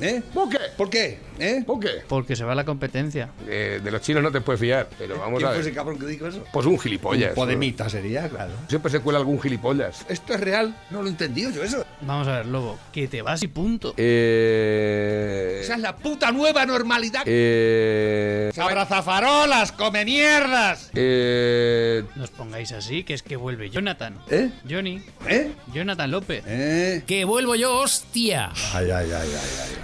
¿Eh? ¿Por qué? ¿Por qué? ¿Eh? ¿Por qué? Porque se va la competencia. Eh, de los chinos no te puedes fiar, pero vamos ¿Quién a fue ver. ese cabrón que dijo eso? Pues un gilipollas. Un podemita sería, claro. Siempre se cuela algún gilipollas. ¿Esto es real? No lo he entendido yo eso. Vamos a ver, lobo, que te vas y punto. Eh. Esa es la puta nueva normalidad. Eh. ¡Abrazafarolas, come mierdas! Eh. No os pongáis así, que es que vuelve Jonathan. ¿Eh? Johnny. ¿Eh? Jonathan López. ¿Eh? Que vuelvo yo, hostia. Ay, ay, ay, ay, ay.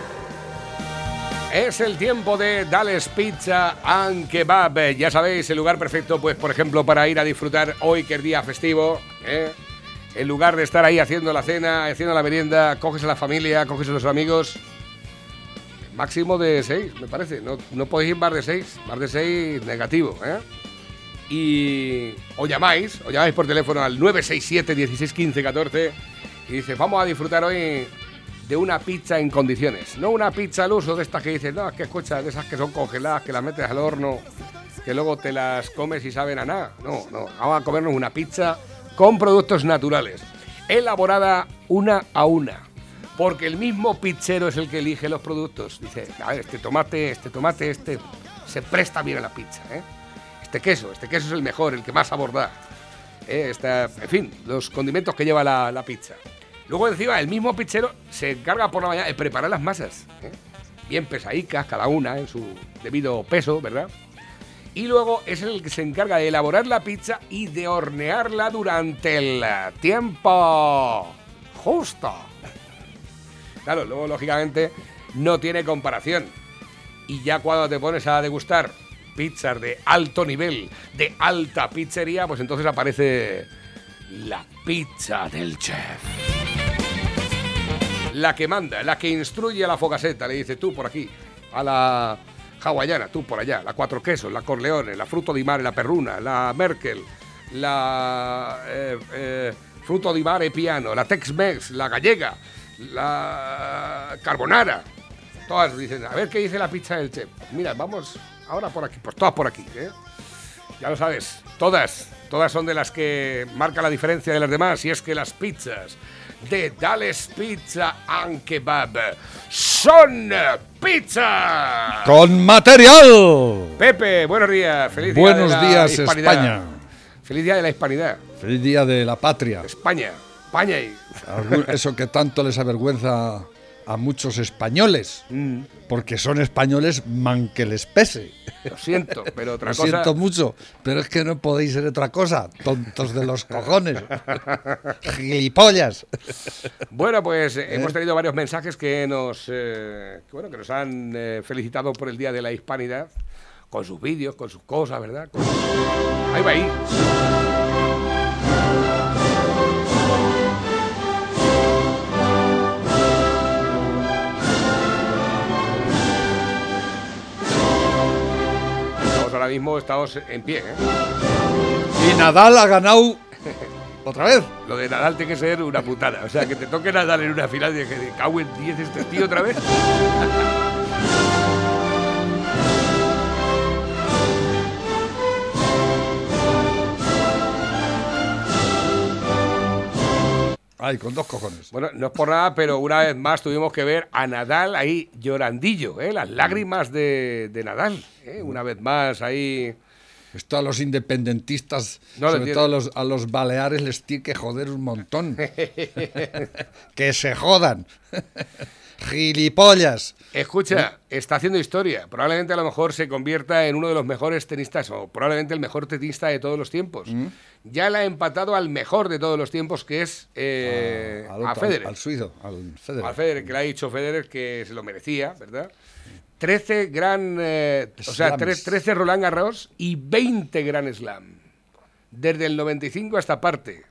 Es el tiempo de Dales Pizza and Kebab. Ya sabéis, el lugar perfecto, pues, por ejemplo, para ir a disfrutar hoy que es día festivo. ¿eh? En lugar de estar ahí haciendo la cena, haciendo la merienda, coges a la familia, coges a los amigos. Máximo de seis, me parece. No, no podéis ir más de seis. Más de seis, negativo. ¿eh? Y os llamáis, os llamáis por teléfono al 967 16 15 14 y dices, vamos a disfrutar hoy de una pizza en condiciones. No una pizza al uso de estas que dices, no, es que escucha, de esas que son congeladas, que las metes al horno, que luego te las comes y saben a nada. No, no, vamos a comernos una pizza con productos naturales, elaborada una a una. Porque el mismo pizzero es el que elige los productos. Dice, a ver, este tomate, este tomate, este se presta bien a la pizza, ¿eh? Este queso, este queso es el mejor, el que más sabor da. Eh, en fin, los condimentos que lleva la, la pizza. Luego encima el mismo pizzero se encarga por la mañana de preparar las masas. ¿eh? Bien pesadicas, cada una en su debido peso, ¿verdad? Y luego es el que se encarga de elaborar la pizza y de hornearla durante el tiempo justo. Claro, luego lógicamente no tiene comparación. Y ya cuando te pones a degustar pizzas de alto nivel, de alta pizzería, pues entonces aparece la pizza del chef. La que manda, la que instruye a la focaseta, le dice tú por aquí, a la hawaiana, tú por allá, la cuatro quesos, la corleone, la fruto di mare, la perruna, la Merkel, la eh, eh, fruto di mare piano, la Tex-Mex, la gallega, la carbonara. Todas dicen, a ver qué dice la pizza del chef. Mira, vamos ahora por aquí, pues todas por aquí, ¿eh? Ya lo sabes, todas, todas son de las que marca la diferencia de las demás. Y es que las pizzas de Dales Pizza and Kebab son pizza. ¡Con material! Pepe, buenos días. Feliz día Buenos de la días, hispanidad. España. Feliz día de la hispanidad. Feliz día de la patria. España. España y. Eso que tanto les avergüenza a muchos españoles. Mm, Porque son españoles man que les pese. lo siento, pero otra Lo cosa. siento mucho, pero es que no podéis ser otra cosa. Tontos de los cojones. Gilipollas. Bueno, pues eh, ¿Eh? hemos tenido varios mensajes que nos, eh, que, bueno, que nos han eh, felicitado por el Día de la Hispanidad, con sus vídeos, con sus cosas, ¿verdad? Con- Ahí va ahí. Mismo estamos en pie, ¿eh? Y Nadal ha ganado otra vez. Lo de Nadal tiene que ser una putada. O sea, que te toque Nadal en una final y que cago en 10 este tío otra vez. Ay, con dos cojones. Bueno, no es por nada, pero una vez más tuvimos que ver a Nadal ahí llorandillo, ¿eh? las lágrimas de, de Nadal. ¿eh? Una vez más ahí. Esto a los independentistas, No lo sobre entiendo. todo a los, a los baleares, les tiene que joder un montón. que se jodan. Gilipollas. Escucha, está haciendo historia. Probablemente a lo mejor se convierta en uno de los mejores tenistas, o probablemente el mejor tenista de todos los tiempos. Mm. Ya le ha empatado al mejor de todos los tiempos, que es eh, Al a Federer. Al suizo, al Federer. Al Federer, que le ha dicho Federer que se lo merecía, ¿verdad? 13 gran, eh, o sea, Slams. tre- 13 Roland Garros y 20 Grand Slam. Desde el 95 hasta parte.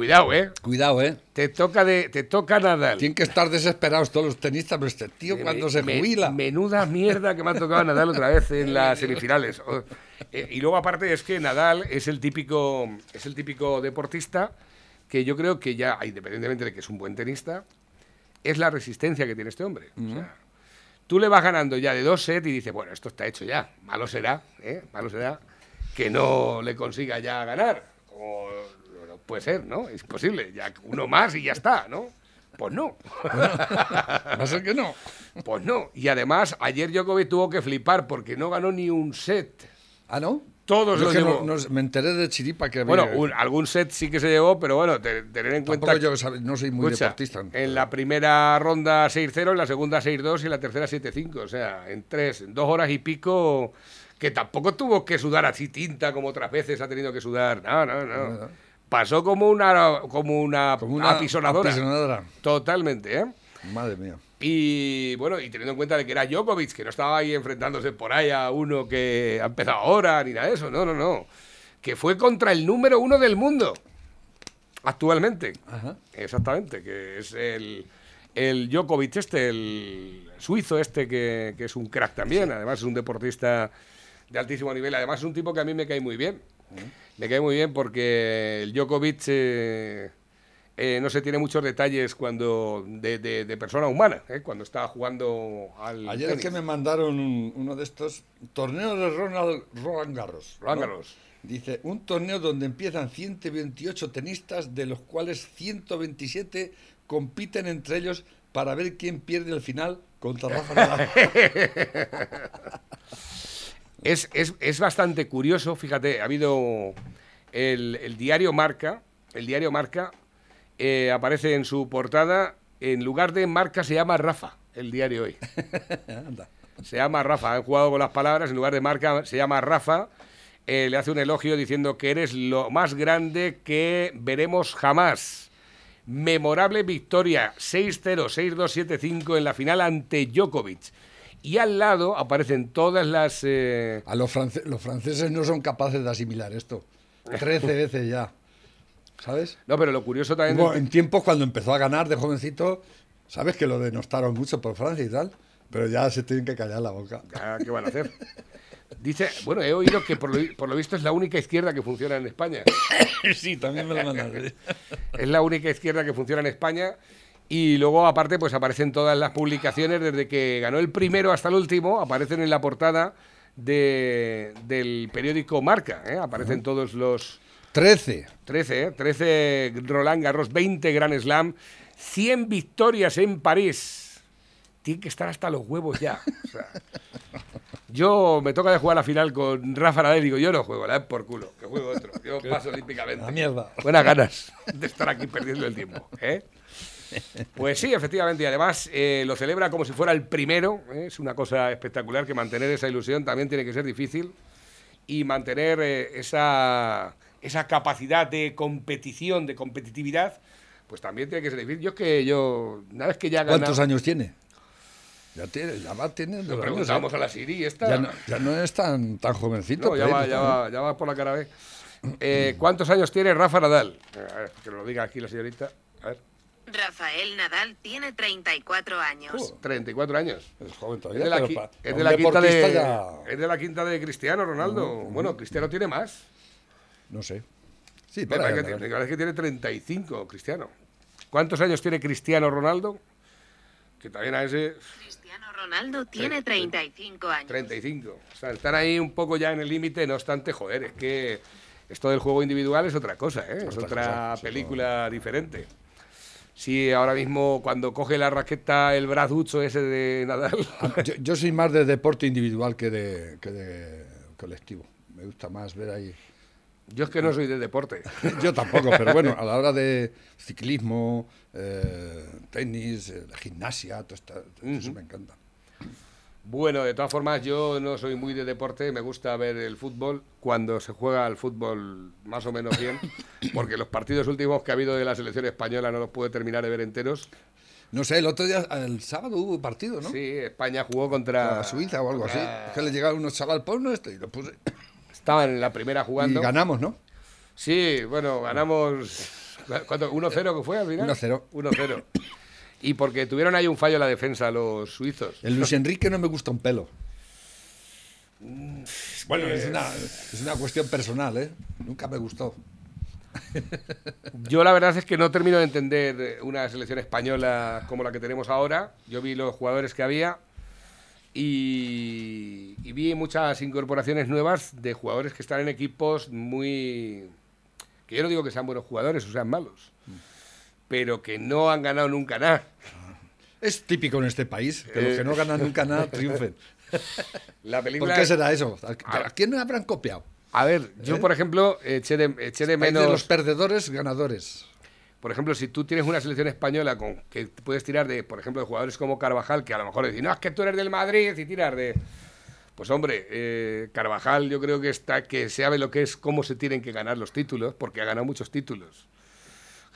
Cuidado, ¿eh? Cuidado, ¿eh? Te toca, de, te toca Nadal. Tienen que estar desesperados todos los tenistas, pero este tío cuando se Me- jubila. Menuda mierda que me ha tocado Nadal otra vez en las semifinales. O- eh, y luego aparte es que Nadal es el típico es el típico deportista que yo creo que ya, independientemente de que es un buen tenista, es la resistencia que tiene este hombre. O sea, tú le vas ganando ya de dos sets y dices, bueno, esto está hecho ya. Malo será, ¿eh? Malo será que no le consiga ya ganar. No puede ser, ¿no? Es posible. Ya uno más y ya está, ¿no? Pues no. A ser que no. Pues no. Y además, ayer Djokovic tuvo que flipar porque no ganó ni un set. ¿Ah, no? Todos los no- no- me enteré de chiripa que había. Bueno, un- algún set sí que se llevó, pero bueno, te- tener en Tampoco cuenta. yo sabe- no soy muy Escucha, deportista. En la primera ronda 6-0, en la segunda 6-2 y en la tercera 7-5. O sea, en tres, en dos horas y pico, que tampoco tuvo que sudar así tinta como otras veces ha tenido que sudar. No, no, no. Pasó como una, como una, Como una apisonadora. apisonadora. Totalmente, ¿eh? Madre mía. Y bueno, y teniendo en cuenta de que era Djokovic, que no estaba ahí enfrentándose por ahí a uno que ha empezado ahora, ni nada de eso, no, no, no. Que fue contra el número uno del mundo, actualmente. Ajá. Exactamente, que es el, el Djokovic este, el suizo este, que, que es un crack también, además es un deportista de altísimo nivel, además es un tipo que a mí me cae muy bien. Me cae muy bien porque el Djokovic eh, eh, no se tiene muchos detalles cuando de, de- de persona humana, ¿eh? cuando está jugando al Ayer es tenis. que me mandaron un- uno de estos torneos de Ronald Roland Garros. ¿no? Roland Garros. Dice, un torneo donde empiezan 128 tenistas, de los cuales 127 compiten entre ellos para ver quién pierde el final contra Rafa Nadal. Es, es- es bastante curioso, fíjate, ha habido el, el diario Marca, el diario Marca eh, aparece en su portada, en lugar de Marca se llama Rafa, el diario hoy. Anda. Se llama Rafa, han jugado con las palabras, en lugar de Marca se llama Rafa, eh, le hace un elogio diciendo que eres lo más grande que veremos jamás. Memorable victoria 6-0, 6-2, 7-5 en la final ante Djokovic. Y al lado aparecen todas las... eh, A los, france- los franceses no son capaces de asimilar esto. Trece veces ya. ¿Sabes? No, pero lo curioso también... Hubo en tiempos cuando empezó a ganar de jovencito, sabes que lo denostaron mucho por Francia y tal, pero ya se tienen que callar la boca. Ah, ¿Qué van a hacer? Dice, bueno, he oído que por lo, por lo visto es la única izquierda que funciona en España. sí, también me lo mandaron. Es la única izquierda que funciona en España. Y luego, aparte, pues aparecen todas las publicaciones, desde que ganó el primero hasta el último, aparecen en la portada de- del periódico Marca. ¿eh? Aparecen todos los Trece. 13, ¿eh? 13 Roland Garros, 20 Grand Slam, 100 victorias en París. Tiene que estar hasta los huevos ya. O sea, yo me toca de jugar la final con Rafa Nadal y digo, yo no juego, la por culo, que juego otro. Yo paso olímpicamente. La mierda. Buenas ganas de estar aquí perdiendo el tiempo. ¿eh? Pues sí, efectivamente, y además eh, lo celebra como si fuera el primero. ¿eh? Es una cosa espectacular que mantener esa ilusión también tiene que ser difícil. Y mantener eh, esa, esa capacidad de competición, de competitividad, pues también tiene que ser difícil. Yo es que yo, una vez que ya ganado... ¿Cuántos años tiene? Ya tiene, ya va, tiene. Lo preguntamos años, a la Siri esta. ¿eh? ya, no, ya no es tan, tan jovencito. No, ya va, ya va, ya va por la cara B. Eh, ¿Cuántos años tiene Rafa Nadal? A ver, que lo diga aquí la señorita. A ver, Rafael Nadal tiene 34 años. Oh, 34 años. Es joven Es todavía. de la, pero es de la quinta deportista de, ya- es de la quinta de Cristiano Ronaldo. Bueno, Cristiano tiene más. No sé. Sí, Me para parece, que, me que tiene 35, Cristiano. ¿Cuántos años tiene Cristiano Ronaldo? Que también a ese Cristiano Ronaldo tiene 35 años. 35. O sea, están ahí un poco ya en el límite, no obstante, joder, es que esto del juego individual es otra cosa, ¿eh? es Otra otra cosa, sí, película diferente. Sí, ahora mismo cuando coge la raqueta el brazucho ese de Nadal. Yo, yo soy más de deporte individual que de, que de colectivo. Me gusta más ver ahí. Yo es que no soy de deporte. Yo tampoco, pero bueno, a la hora de ciclismo, eh, tenis, eh, gimnasia, todo, esto, todo eso me encanta. Bueno, de todas formas, yo no soy muy de deporte, me gusta ver el fútbol cuando se juega al fútbol más o menos bien, porque los partidos últimos que ha habido de la selección española no los pude terminar de ver enteros. No sé, el otro día, el sábado hubo partido, ¿no? Sí, España jugó contra Suiza o algo así. Es que le llegaron unos chaval por esto y lo puse. Estaban en la primera Y jugando. ganamos, ¿no? Sí, bueno, ganamos ¿Cuánto? ¿1-0 que fue al final? 1-0. 1-0. Y porque tuvieron ahí un fallo en la defensa los suizos. El Luis Enrique no me gusta un pelo. Bueno, es una, es una cuestión personal, ¿eh? Nunca me gustó. Yo la verdad es que no termino de entender una selección española como la que tenemos ahora. Yo vi los jugadores que había y, y vi muchas incorporaciones nuevas de jugadores que están en equipos muy... que yo no digo que sean buenos jugadores o sean malos, pero que no han ganado nunca nada. Es típico en este país que los que no ganan nunca nada triunfen. La película... ¿Por qué será eso? ¿A, quién habrán copiado? A ver, yo ¿Eh? por ejemplo eché de, eché de menos... de los perdedores, ganadores. Por ejemplo, si tú tienes una selección española con que puedes tirar de, por ejemplo, de jugadores como Carvajal, que a lo mejor decís, no, es que tú eres del Madrid y tirar de. Pues hombre, eh, Carvajal yo creo que está, que sabe lo que es cómo se tienen que ganar los títulos, porque ha ganado muchos títulos.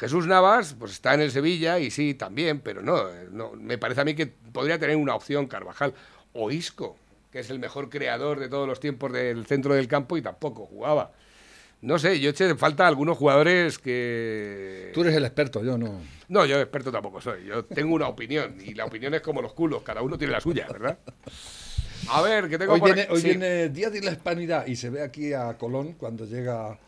Jesús Navas, pues está en el Sevilla y sí, también, pero no, eh, no, me parece a mí que podría tener una opción Carvajal. O Isco, que es el mejor creador de todos los tiempos del centro del campo y tampoco jugaba. No sé, yo eché falta algunos jugadores que... Tú eres el experto, yo no. No, yo experto tampoco soy. Yo tengo una opinión y la opinión es como los culos, cada uno tiene la suya, ¿verdad? A ver, que tengo Hoy por viene, hoy sí. viene Día de la Hispanidad y se ve aquí a Colón cuando llega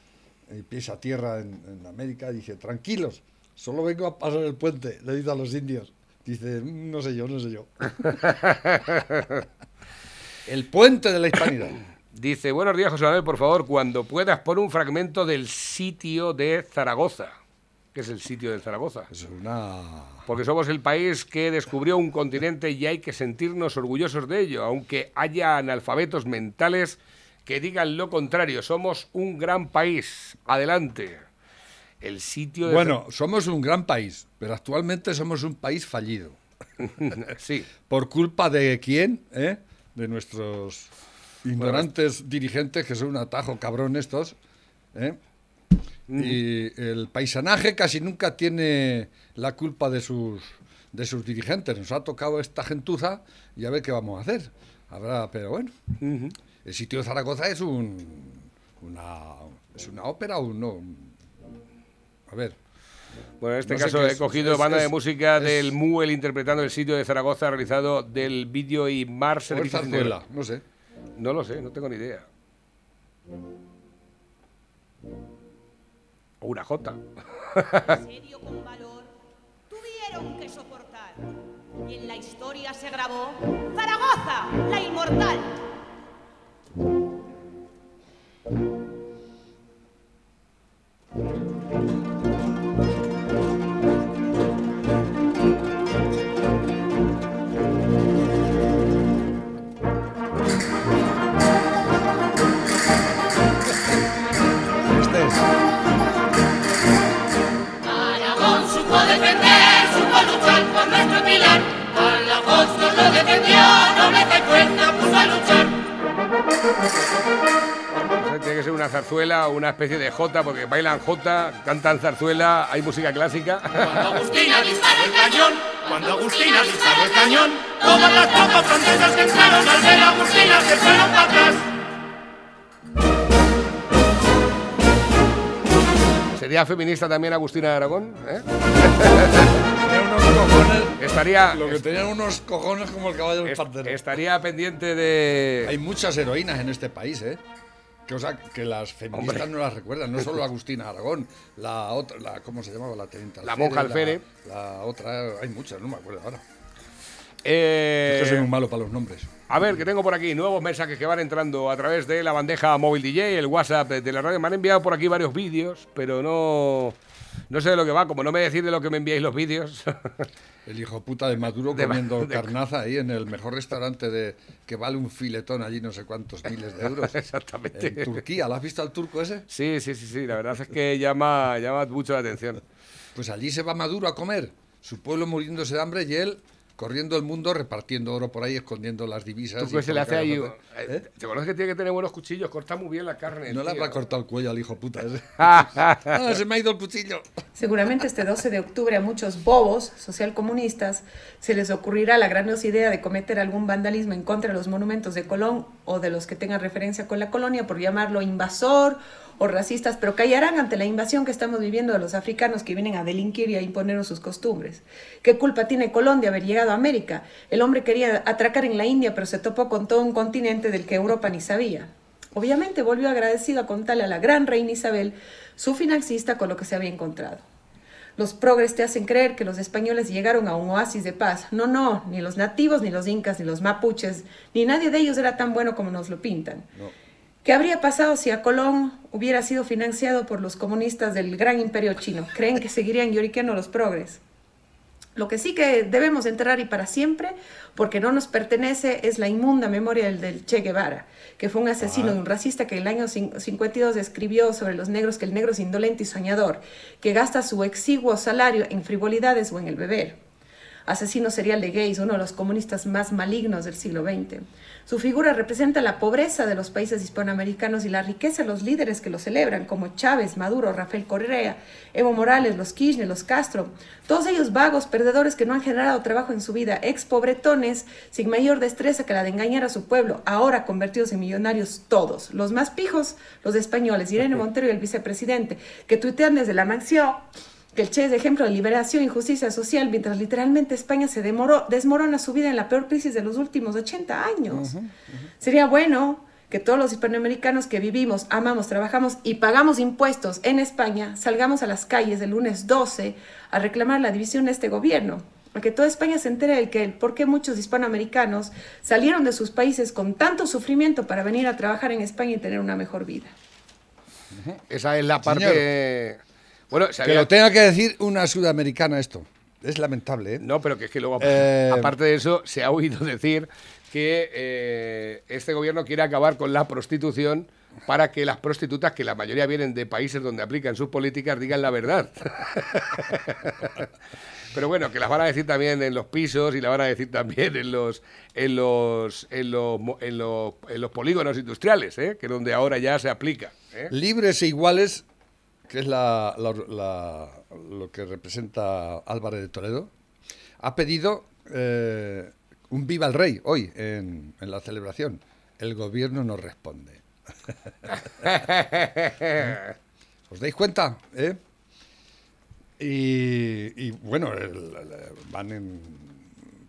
y pieza tierra en, en América. Dice, tranquilos, solo vengo a pasar el puente, le dice a los indios. Dice, "Mm, no sé yo, no sé yo. el puente de la Hispanidad. Dice, buenos días, José Manuel, por favor, cuando puedas pon un fragmento del sitio de Zaragoza. ¿Qué es el sitio de Zaragoza? Es una... Porque somos el país que descubrió un continente y hay que sentirnos orgullosos de ello, aunque haya analfabetos mentales que digan lo contrario. Somos un gran país. Adelante. El sitio de... Bueno, somos un gran país, pero actualmente somos un país fallido. sí. ¿Por culpa de quién? eh? De nuestros ignorantes dirigentes, que son un atajo cabrón estos. ¿eh? Y el paisanaje casi nunca tiene la culpa de sus, de sus dirigentes. Nos ha tocado esta gentuza y a ver qué vamos a hacer. Habrá, pero bueno. El sitio de Zaragoza es un, una, es una ópera o un no. A ver. Bueno, en este No caso he es, cogido es- banda de es- música es- del Muel interpretando el sitio de Zaragoza realizado del vídeo y Mar O Servicios zarzuela, no sé. No lo sé, no tengo ni idea. O una Jota. serio con valor, tuvieron que soportar. Y en la historia se grabó Zaragoza, la inmortal. Defendió, nobleza y fuerza puso a luchar. Tiene que ser una zarzuela o una especie de Jota, porque bailan Jota, cantan zarzuela, hay música clásica. Cuando Agustina disparó el cañón, cuando Agustina disparó el cañón, todas las tropas francesas que entraron al ver a Agustina se fueron para atrás. ¿Sería feminista también Agustina de Aragón? ¿eh? Tenían unos cojones. Estaría, Lo que tenían unos cojones como el caballo del est- pantero. estaría pendiente de... Hay muchas heroínas en este país, ¿eh? Sea, que las feministas Hombre. no las recuerdan, no solo Agustina Aragón, la otra, la, ¿cómo se llamaba? La teniente La monja Alférez. La, la otra, hay muchas, no me acuerdo ahora. Eh, que soy muy malo para los nombres. A ver, que tengo por aquí nuevos mensajes que van entrando a través de la bandeja móvil DJ, el WhatsApp de la radio. Me han enviado por aquí varios vídeos, pero no, no sé de lo que va. Como no me decís de lo que me enviáis los vídeos. El hijo puta de Maduro De- comiendo de- carnaza ahí en el mejor restaurante de que vale un filetón allí no sé cuántos miles de euros. Exactamente. En Turquía, ¿lo has visto al turco ese? Sí, sí, sí, sí. La verdad es que llama, llama mucho la atención. Pues allí se va Maduro a comer, su pueblo muriéndose de hambre y él corriendo el mundo repartiendo oro por ahí, escondiendo las divisas. Tú y se le hace ahí. eh. ¿Te conoces que tiene que tener buenos cuchillos? Corta muy bien la carne. No le tío. habrá cortado el cuello al hijo puta ah, se me ha ido el cuchillo. Seguramente este 12 de octubre a muchos bobos socialcomunistas se les ocurrirá la grandiosa idea de cometer algún vandalismo en contra de los monumentos de Colón o de los que tengan referencia con la colonia por llamarlo invasor o racistas, pero callarán ante la invasión que estamos viviendo de los africanos que vienen a delinquir y a imponernos sus costumbres. ¿Qué culpa tiene Colón de haber llegado a América? El hombre quería atracar en la India, pero se topó con todo un continente del que Europa ni sabía. Obviamente volvió agradecido a contarle a la gran reina Isabel, su financista, con lo que se había encontrado. Los progres te hacen creer que los españoles llegaron a un oasis de paz. No, no, ni los nativos, ni los incas, ni los mapuches, ni nadie de ellos era tan bueno como nos lo pintan. ¿Qué habría pasado si a Colón hubiera sido financiado por los comunistas del gran imperio chino? ¿Creen que seguirían lloriqueando los progres? Lo que sí que debemos enterrar y para siempre, porque no nos pertenece, es la inmunda memoria del, del Che Guevara, que fue un asesino y un racista que en el año cin- 52 escribió sobre los negros que el negro es indolente y soñador, que gasta su exiguo salario en frivolidades o en el beber. Asesino serial de gays, uno de los comunistas más malignos del siglo XX. Su figura representa la pobreza de los países hispanoamericanos y la riqueza de los líderes que lo celebran, como Chávez, Maduro, Rafael Correa, Evo Morales, los Kirchner, los Castro. Todos ellos vagos, perdedores que no han generado trabajo en su vida, ex pobretones, sin mayor destreza que la de engañar a su pueblo, ahora convertidos en millonarios todos. Los más pijos, los españoles, Irene Montero y el vicepresidente, que tuitean desde la mansión que el Che es ejemplo de liberación y justicia social, mientras literalmente España se demoró, desmorona su vida en la peor crisis de los últimos 80 años. Sería bueno que todos los hispanoamericanos que vivimos, amamos, trabajamos y pagamos impuestos en España, salgamos a las calles el lunes 12 a reclamar la división de este gobierno. Para que toda España se entere del que el por qué muchos hispanoamericanos salieron de sus países con tanto sufrimiento para venir a trabajar en España y tener una mejor vida. Esa es la parte. Bueno, se Que había- lo tenga que decir una sudamericana esto. Es lamentable, ¿eh? No, pero que es que luego, Eh, aparte de eso, se ha oído decir que eh, este gobierno quiere acabar con la prostitución para que las prostitutas, que la mayoría vienen de países donde aplican sus políticas, digan la verdad. Pero bueno, que las van a decir también en los pisos y la van a decir también en los en los en los, mo- en los, en los polígonos industriales, ¿eh? que es donde ahora ya se aplica. ¿eh? Libres e iguales, que es la- la- la- lo que representa Álvarez de Toledo, ha pedido eh, un viva el rey hoy en, en la celebración. El gobierno no responde. ¿Os dais cuenta? ¿Eh? Y, y, bueno, el- el- van en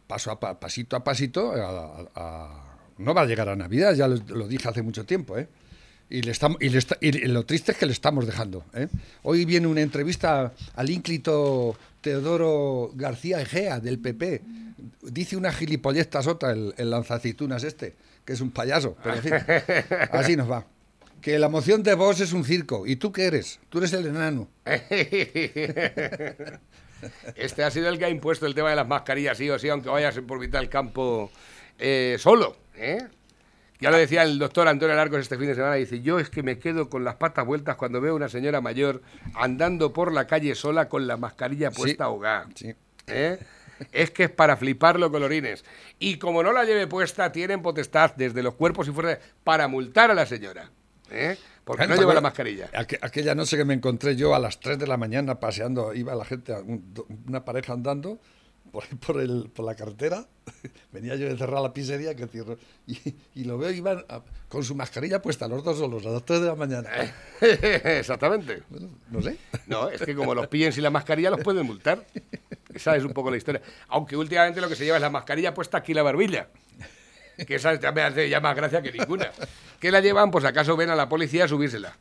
paso a pa- pasito a pasito. a- a- a- no va a llegar a Navidad, ya lo, lo dije hace mucho tiempo. ¿eh? Y, le estamos, y, le está- y lo triste es que le estamos dejando. ¿eh? Hoy viene una entrevista al ínclito Teodoro García Egea del PP. Dice una gilipollez otra el, el lanzaceitunas este, que es un payaso. Pero en fin, así nos va. Que la moción de vos es un circo. ¿Y tú qué eres? Tú eres el enano. Este ha sido el que ha impuesto el tema de las mascarillas, sí o sí, aunque vayas por mitad del campo eh, solo. ¿eh? Ya lo decía el doctor Antonio Larcos este fin de semana, dice, yo es que me quedo con las patas vueltas cuando veo a una señora mayor andando por la calle sola con la mascarilla puesta ahogada. Sí. ¿eh? Es que es para fliparlo colorines. Y como no la lleve puesta, tienen potestad desde los cuerpos y fuerzas para multar a la señora. ¿eh? Porque no lleva la bueno, mascarilla. aqu- aquella noche que me encontré yo a las 3 de la mañana paseando, iba la gente, un- una pareja andando por, por, el, por la carretera, venía yo de cerrar la pizzería que cierro, y, y lo veo, iban a- con su mascarilla puesta, los dos solos, a las 3 de la mañana. Exactamente. Bueno, no sé. No, es que como los pillen sin la mascarilla los pueden multar. Esa es un poco la historia. Aunque últimamente lo que se lleva es la mascarilla puesta aquí en la barbilla. Que esa me hace ya más gracia que ninguna. ¿Qué la llevan? Pues acaso ven a la policía a subírsela.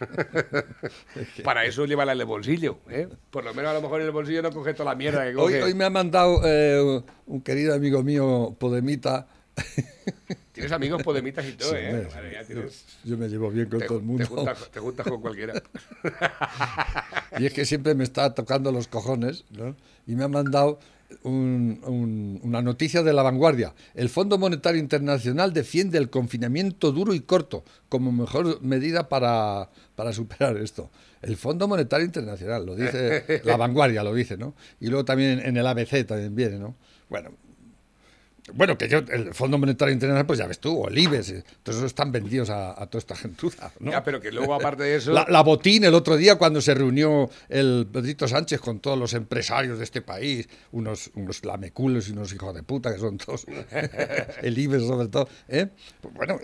Para eso llévala en el bolsillo. ¿eh? Por lo menos a lo mejor en el bolsillo no coge toda la mierda que Hoy, coge. hoy me ha mandado eh, un querido amigo mío, Podemita. Tienes amigos podemitas y todo, Sí, ¿eh? hombre, Vale, ya yo, tienes- yo me llevo bien con te, todo el te mundo. juntas, te juntas con cualquiera. Y es que siempre me está tocando los cojones, ¿no? Y me ha mandado un- un- una noticia de la vanguardia. El Fondo Monetario Internacional defiende el confinamiento duro y corto como mejor medida para, para superar esto. El Fondo Monetario Internacional, lo dice, la vanguardia lo dice, ¿no? Y luego también en el ABC también viene, ¿no? Bueno, bueno, que yo, el Fondo Monetario Internacional, pues ya ves tú, o el IBEX, eh, todos esos están vendidos a, a toda esta gentuza, ¿no? Ya, pero que luego, aparte de eso. La, la botín el otro día cuando se reunió el Pedrito Sánchez con todos los empresarios de este país, unos, unos lameculos y unos hijos de puta que son todos, el IBEX sobre todo, ¿eh? Pues bueno,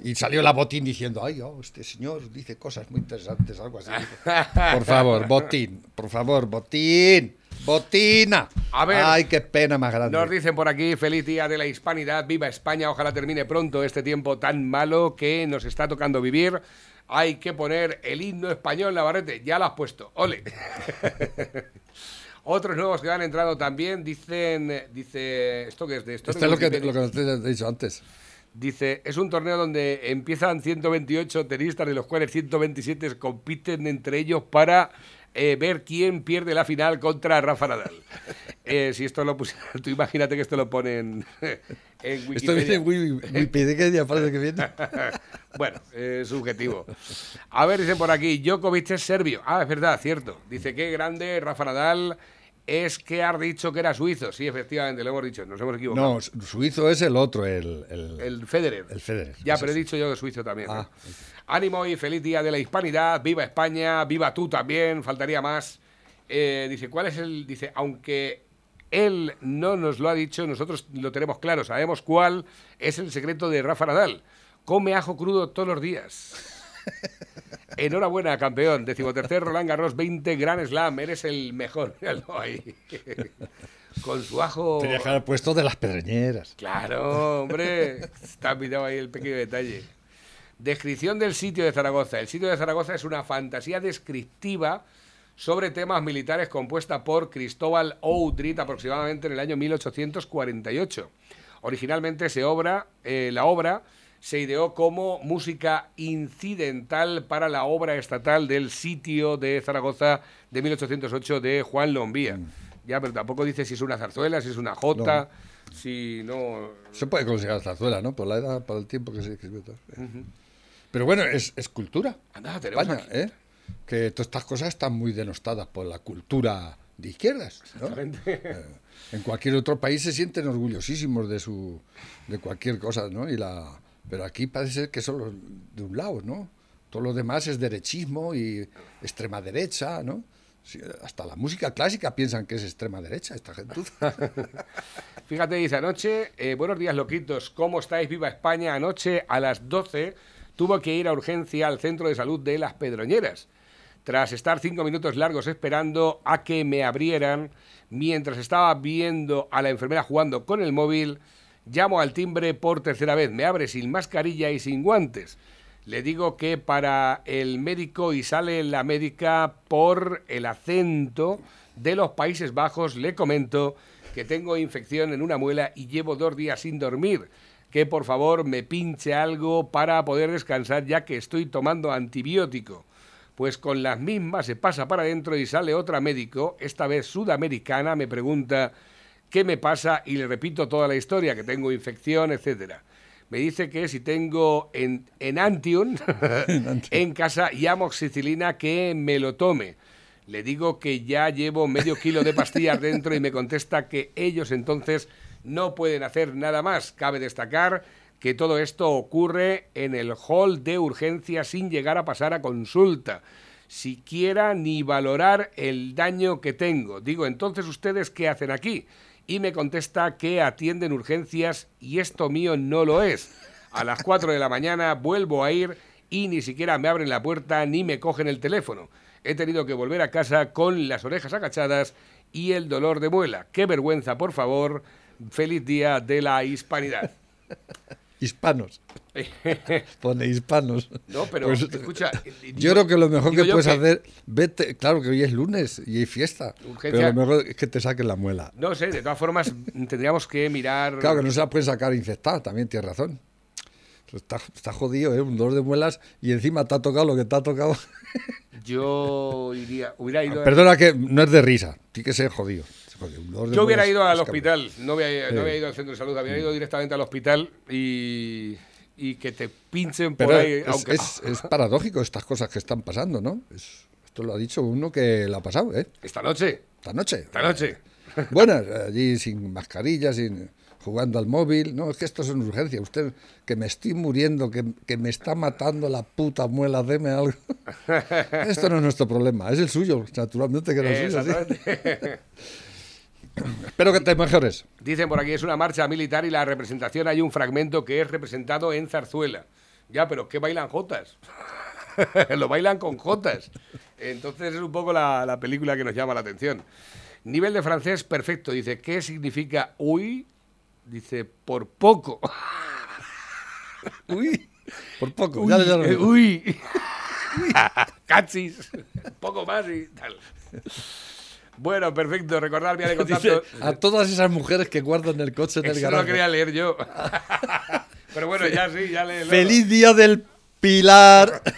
Y salió la botín diciendo, ay, oh, este señor dice cosas muy interesantes, algo así. por favor, botín, por favor, botín, botina. A ver, ay, qué pena más grande. Nos dicen por aquí, feliz día de la hispanidad, viva España, ojalá termine pronto este tiempo tan malo que nos está tocando vivir. Hay que poner el himno español, Navarrete, ya lo has puesto, ole. Otros nuevos que han entrado también dicen, dice, ¿esto qué es de esto? Esto es lo que, lo que te he dicho antes. Dice, es un torneo donde empiezan 128 tenistas, de los cuales 127 compiten entre ellos para eh, ver quién pierde la final contra Rafa Nadal. Eh, si esto lo pusieran, tú imagínate que esto lo ponen en Wikipedia. Esto viene en Wi- Wikipedia, parece que viene. bueno, es subjetivo. A ver, dicen por aquí, Djokovic es serbio. Ah, es verdad, cierto. Dice, qué grande Rafa Nadal es que has dicho que era suizo. Sí, efectivamente, lo hemos dicho, nos hemos equivocado. No, su- suizo es el otro, el... El, El Federer. el Federer. Ya, pero he dicho yo de suizo también. Ah, ¿no? Ánimo y feliz día de la hispanidad. Viva España, viva tú también, faltaría más. Eh, dice, ¿cuál es el...? Dice, aunque él no nos lo ha dicho, nosotros lo tenemos claro, sabemos cuál es el secreto de Rafa Nadal. Come ajo crudo todos los días. Enhorabuena, campeón. Decimotercer Roland Garros 20 Grand Slam. Eres el mejor. Míralo ahí. Con su ajo... Tenía que haber puesto de las pedreñeras. Claro, hombre. Está mirado ahí el pequeño detalle. Descripción del sitio de Zaragoza. El sitio de Zaragoza es una fantasía descriptiva sobre temas militares compuesta por Cristóbal Oudrit aproximadamente en el año 1848. Originalmente se obra, eh, la obra se ideó como música incidental para la obra estatal del sitio de Zaragoza de 1808 de Juan Lombía. Ya, pero tampoco dice si es una zarzuela, si es una jota, si no... Se puede considerar zarzuela, ¿no? Por la edad, por el tiempo que se escribió. todo. Pero bueno, es, es cultura. Anda, España. ¿eh? Que todas estas cosas están muy denostadas por la cultura de izquierdas. ¿no? Eh, en cualquier otro país se sienten orgullosísimos de su de cualquier cosa, ¿no? Y la pero aquí parece ser que solo de un lado, ¿no? Todo lo demás es derechismo y extrema derecha, ¿no? Sí, hasta la música clásica piensan que es extrema derecha esta gente. Fíjate, dice anoche, eh, buenos días loquitos, ¿cómo estáis? Viva España. Anoche a las 12 tuvo que ir a urgencia al centro de salud de Las Pedroñeras. Tras estar cinco minutos largos esperando a que me abrieran, mientras estaba viendo a la enfermera jugando con el móvil, llamo al timbre por tercera vez. Me abre sin mascarilla y sin guantes. Le digo que para el médico y sale la médica por el acento de los Países Bajos. Le comento que tengo infección en una muela y llevo dos días sin dormir. Que por favor me pinche algo para poder descansar ya que estoy tomando antibiótico. Pues con las mismas se pasa para adentro y sale otra médico, esta vez sudamericana, me pregunta qué me pasa y le repito toda la historia, que tengo infección, etcétera. Me dice que si tengo en, Enantium en casa y amoxicilina que me lo tome. Le digo que ya llevo medio kilo de pastillas dentro y me contesta que ellos entonces no pueden hacer nada más. Cabe destacar que todo esto ocurre en el hall de urgencia sin llegar a pasar a consulta, siquiera ni valorar el daño que tengo. Digo, entonces ustedes qué hacen aquí? Y me contesta que atienden urgencias y esto mío no lo es. A las 4 de la mañana vuelvo a ir y ni siquiera me abren la puerta ni me cogen el teléfono. He tenido que volver a casa con las orejas agachadas y el dolor de muela. Qué vergüenza, por favor. Feliz día de la hispanidad. Hispanos. Pone hispanos. No, pero Pues, escucha. Yo creo que lo mejor que puedes que- hacer, vete, claro que hoy es lunes y hay fiesta, Urgencia- pero lo mejor es que te saquen la muela. No sé, de todas formas, tendríamos que mirar. Claro que no se la pueden sacar infectada, también tienes razón. Está, está jodido, ¿eh? Un dolor de muelas y encima te ha tocado lo que te ha tocado. Yo iría, hubiera ido. Perdona que no es de risa, tiene que ser jodido. Yo hubiera ido al hospital, no había, Sí. no había ido al centro de salud, había ido directamente al hospital y, y que te pinchen por Pero ahí. es, aunque, es- es paradójico estas cosas que están pasando, ¿no? Es- esto lo ha dicho uno que lo ha pasado, ¿eh? Esta noche, Esta noche. esta noche. Bueno, allí sin mascarilla, sin jugando al móvil. No, es que esto es una urgencia. Usted, que me estoy muriendo, que, que me está matando la puta muela, deme algo. Esto no es nuestro problema, es el suyo, naturalmente que no es suyo. Espero que te mejores. Dicen por aquí, es una marcha militar y la representación hay un fragmento que es representado en zarzuela. Ya, pero ¿qué bailan jotas? Lo bailan con jotas. Entonces es un poco la, la película que nos llama la atención. Nivel de francés perfecto. Dice, ¿qué significa uy? Dice, por poco. Uy, por poco. Uy, ya, ya lo eh, uy. Cachis. Un poco más y tal. Bueno, perfecto. Recordar vía de contacto. Dice, a todas esas mujeres que guardan el coche en el Eso lo garaje. quería leer yo. Pero bueno, ya sí, ya le. ¡Feliz día del Pilar!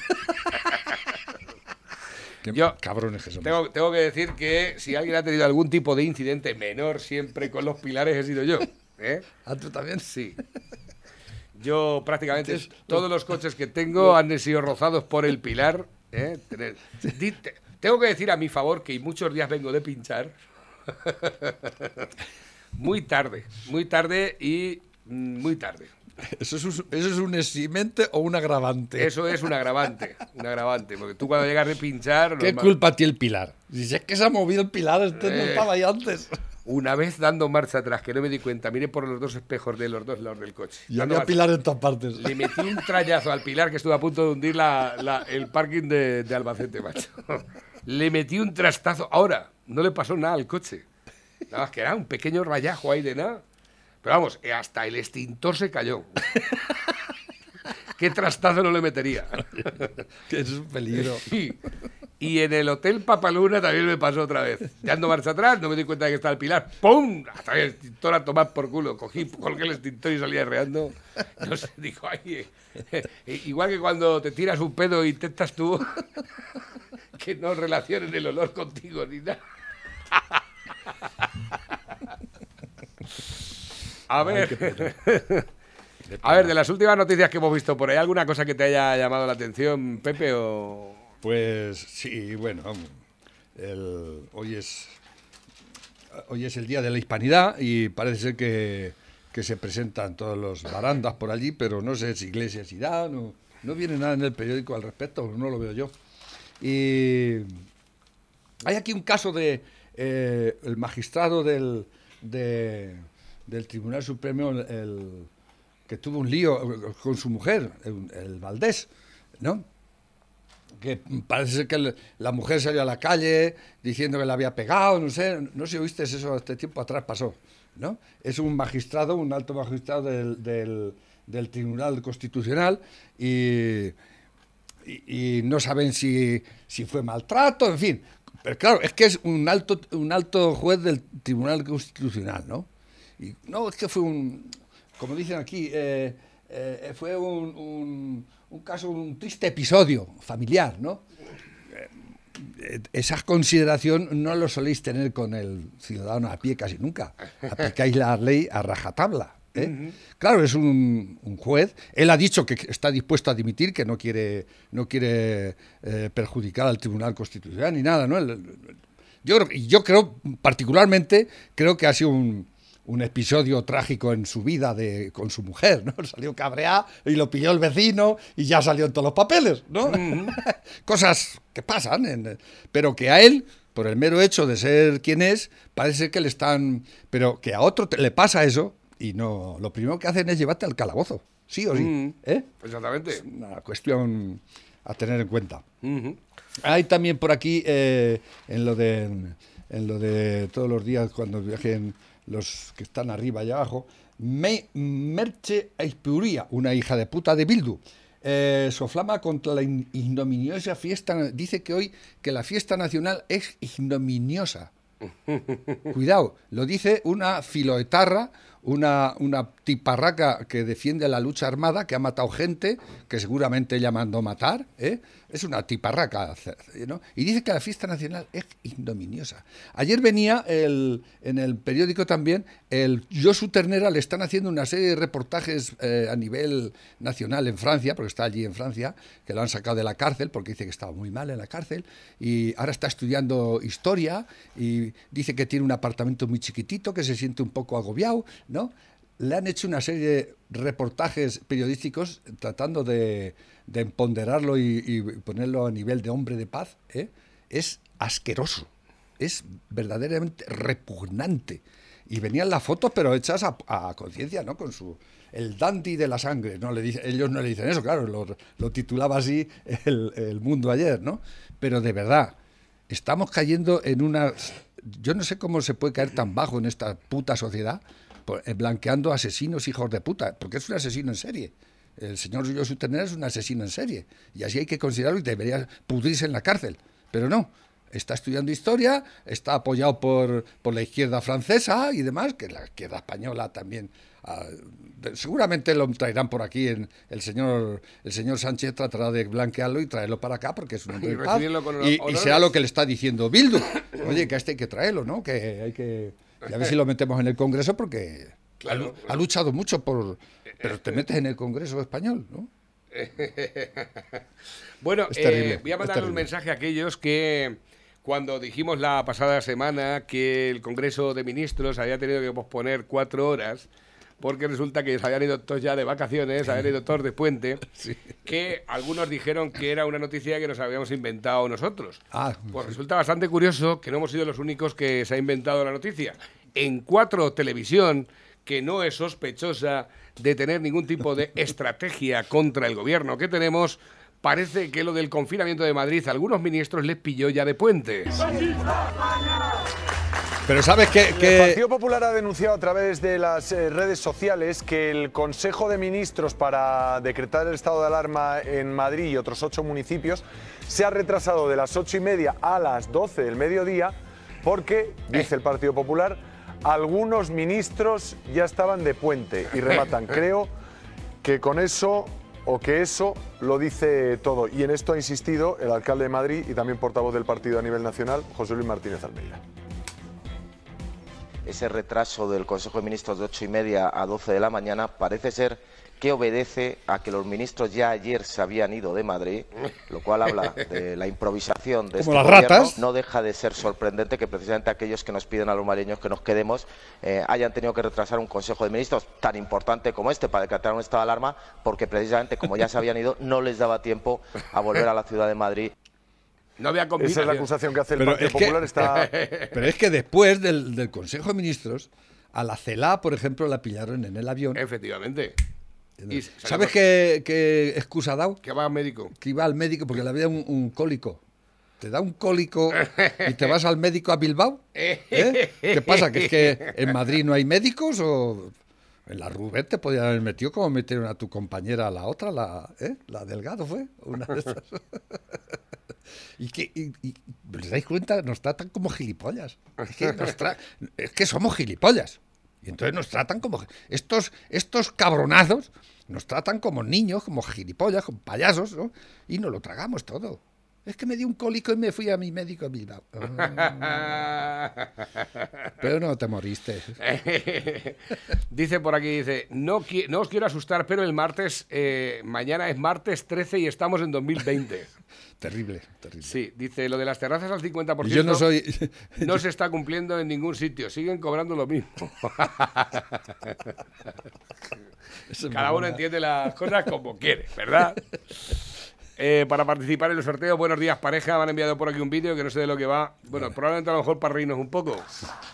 Qué Yo- cabrones que somos. Tengo, tengo que decir que si alguien ha tenido algún tipo de incidente menor siempre con los pilares he sido yo. ¿eh? ¿Ah, tú también? Sí. Yo prácticamente todos los coches que tengo han sido rozados por el pilar. ¿eh? Tengo que decir a mi favor que muchos días vengo de pinchar. Muy tarde, muy tarde y mm, muy tarde. ¿Eso es, un, ¿Eso es un eximente o un agravante? Eso es un agravante, un agravante, porque tú cuando llegas de pinchar... ¿Qué normal- culpa tiene el Pilar? Si es que se ha movido el Pilar, este no Eh. estaba ahí antes. Una vez dando marcha atrás, que no me di cuenta, miré por los dos espejos de los dos lados del coche. Y había Pilar en todas partes. Le metí un trayazo al pilar que estuve a punto de hundir la- la- el parking de, de Albacete, macho. Le metí un trastazo. Ahora, no le pasó nada al coche. Nada más que era un pequeño rayajo ahí de nada. Pero vamos, eh, hasta el extintor se cayó. ¿Qué trastazo no le metería? Que es un peligro. Y, y en el Hotel Papaluna también me pasó otra vez. Dando marcha atrás, no me di cuenta de que estaba el pilar. ¡Pum! Hasta el extintor a tomar por culo. Cogí, colgué el extintor y salía reando. No sé, dijo, ay, eh, eh, igual que cuando te tiras un pedo e intentas tú que no relacionen el olor contigo ni nada. A ver, a ver, de las últimas noticias que hemos visto por ahí, ¿alguna cosa que te haya llamado la atención, Pepe? O... Pues sí, bueno, el- hoy es hoy es el día de la hispanidad y parece ser que, que se presentan todos los barandas por allí, pero no sé si Iglesias irá, no, no viene nada en el periódico al respecto, no lo veo yo. Y hay aquí un caso de eh, el magistrado del, de- del Tribunal Supremo, el, que tuvo un lío con su mujer, el, Valdés, ¿no? que parece ser que la mujer salió a la calle diciendo que la había pegado, no sé, no sé si oíste eso este tiempo atrás pasó, ¿no? Es un magistrado, un alto magistrado del, del- del Tribunal Constitucional y, y- no saben si, si fue maltrato, en fin. Pero claro, es que es un alto, un alto juez del Tribunal Constitucional, ¿no? Y no, es que fue un, como dicen aquí, eh, eh, fue un, un- un caso, un triste episodio familiar, ¿no? Eh, esa consideración no lo soléis tener con el ciudadano a pie casi nunca. Aplicáis la ley a rajatabla. ¿Eh? Claro, es un, un juez. Él ha dicho que está dispuesto a dimitir, que no quiere, no quiere eh, perjudicar al Tribunal Constitucional ni nada. ¿no? El- yo, creo- y yo creo, particularmente, creo que ha sido un, un episodio trágico en su vida de, con su mujer, ¿no? Salió cabreada y lo pilló el vecino y ya salió en todos los papeles, ¿no? Cosas que pasan, en- pero que a él, por el mero hecho de ser quien es, parece que le están... Pero que a otro te- le pasa eso y no... Lo primero que hacen es llevarte al calabozo, sí o sí, Mm. ¿eh? Exactamente. Una cuestión a tener en cuenta. Hay también por aquí, eh, en, lo de, en lo de todos los días, cuando viajen los que están arriba y abajo, Me- Merche Aispiuría, una hija de puta de Bildu, eh, soflama contra la in- ignominiosa fiesta. Dice que hoy que la fiesta nacional es ignominiosa. Cuidado, lo dice una filoetarra, una, una tiparraca que defiende la lucha armada, que ha matado gente, que seguramente ella mandó matar, ¿eh? Es una tiparraca, ¿no? y dice que la fiesta nacional es ignominiosa. Ayer venía el, en el periódico también, el Josu Ternera le están haciendo una serie de reportajes eh, a nivel nacional en Francia, porque está allí en Francia, que lo han sacado de la cárcel, porque dice que estaba muy mal en la cárcel, y ahora está estudiando historia, y dice que tiene un apartamento muy chiquitito, que se siente un poco agobiado, ¿no? Le han hecho una serie de reportajes periodísticos tratando de, de empoderarlo y, ponerlo a nivel de hombre de paz. ¿eh? Es asqueroso, es verdaderamente repugnante. y venían las fotos, pero hechas a, conciencia, ¿no? Con su el dandy de la sangre, no le dice, ellos no le dicen eso, claro, lo, titulaba así el, el mundo ayer, ¿no? Pero de verdad, estamos cayendo en una, yo no sé cómo se puede caer tan bajo en esta puta sociedad, blanqueando asesinos hijos de puta, porque es un asesino en serie. El señor Josu Tener es un asesino en serie, y así hay que considerarlo y debería pudrirse en la cárcel. Pero no, está estudiando historia, está apoyado por, por la izquierda francesa y demás, que la izquierda española también. de- seguramente lo traerán por aquí en el señor el señor Sánchez tratará de blanquearlo y traerlo para acá porque es un hombre Y de paz y, será lo que le está diciendo Bildu oye que a este hay que traerlo no que hay que y a ver si lo metemos en el Congreso porque ha lu- ha, luchado mucho por pero te metes en el Congreso español no Bueno, eh, voy a mandar un mensaje a aquellos que cuando dijimos la pasada semana que el Congreso de Ministros había tenido que posponer cuatro horas, porque resulta que se habían ido todos ya de vacaciones, se habían ido todos de puente, que algunos dijeron que era una noticia que nos habíamos inventado nosotros. Ah, pues resulta bastante curioso que no hemos sido los únicos que se ha inventado la noticia. En cuatro televisión, que no es sospechosa de tener ningún tipo de estrategia contra el gobierno que tenemos, parece que lo del confinamiento de Madrid a algunos ministros les pilló ya de puentes. Pero sabes que, El que Partido Popular ha denunciado a través de las eh, redes sociales que el Consejo de Ministros para decretar el estado de alarma en Madrid y otros ocho municipios se ha retrasado de las ocho y media a las doce del mediodía porque, dice el Partido Popular, algunos ministros ya estaban de puente y rematan. Creo que con eso o que eso lo dice todo. Y en esto ha insistido el alcalde de Madrid y también portavoz del partido a nivel nacional, José Luis Martínez Almeida. Ese retraso del Consejo de Ministros de ocho y media a 12 de la mañana parece ser que obedece a que los ministros ya ayer se habían ido de Madrid, lo cual habla de la improvisación de Como este las gobierno. ratas. No deja de ser sorprendente que precisamente aquellos que nos piden a los madrileños que nos quedemos eh, hayan tenido que retrasar un Consejo de Ministros tan importante como este para decretar un estado de alarma, porque precisamente como ya se habían ido, no les daba tiempo a volver a la ciudad de Madrid. No había Esa es la acusación que hace el Pero Partido es que- Popular. Está... pero es que después del, del Consejo de Ministros a la CELA por ejemplo la pillaron en el avión Efectivamente. Y ¿sabes qué, qué excusa ha dado? Que va al médico. que iba al médico porque le había un, un cólico. Te da un cólico y te vas al médico a Bilbao. ¿Eh? ¿Qué pasa? ¿Que es que en Madrid no hay médicos o en la Rubén te podían haber metido como metieron a tu compañera a la otra, la, ¿eh? la Delgado fue? Una de esas. Y que, y, y- ¿os dais cuenta? Nos tratan como gilipollas. Es que, nos tra- es que somos gilipollas. Y entonces nos tratan como... Estos, estos cabronazos nos tratan como niños, como gilipollas, como payasos, ¿no? Y nos lo tragamos todo. Es que me dio un cólico y me fui a mi médico a Bilbao. Pero no te moriste. dice por aquí, dice, no, os quiero asustar, pero el martes, eh, mañana es martes 13 y estamos en 2020. Terrible, terrible. Sí, dice, lo de las terrazas al 50% Y yo no soy... no se está cumpliendo en ningún sitio, siguen cobrando lo mismo. Cada uno entiende las cosas como quiere, ¿verdad? Eh, para participar en el sorteo, buenos días pareja, me han enviado por aquí un vídeo que no sé de lo que va. Bueno, probablemente a lo mejor para reírnos un poco.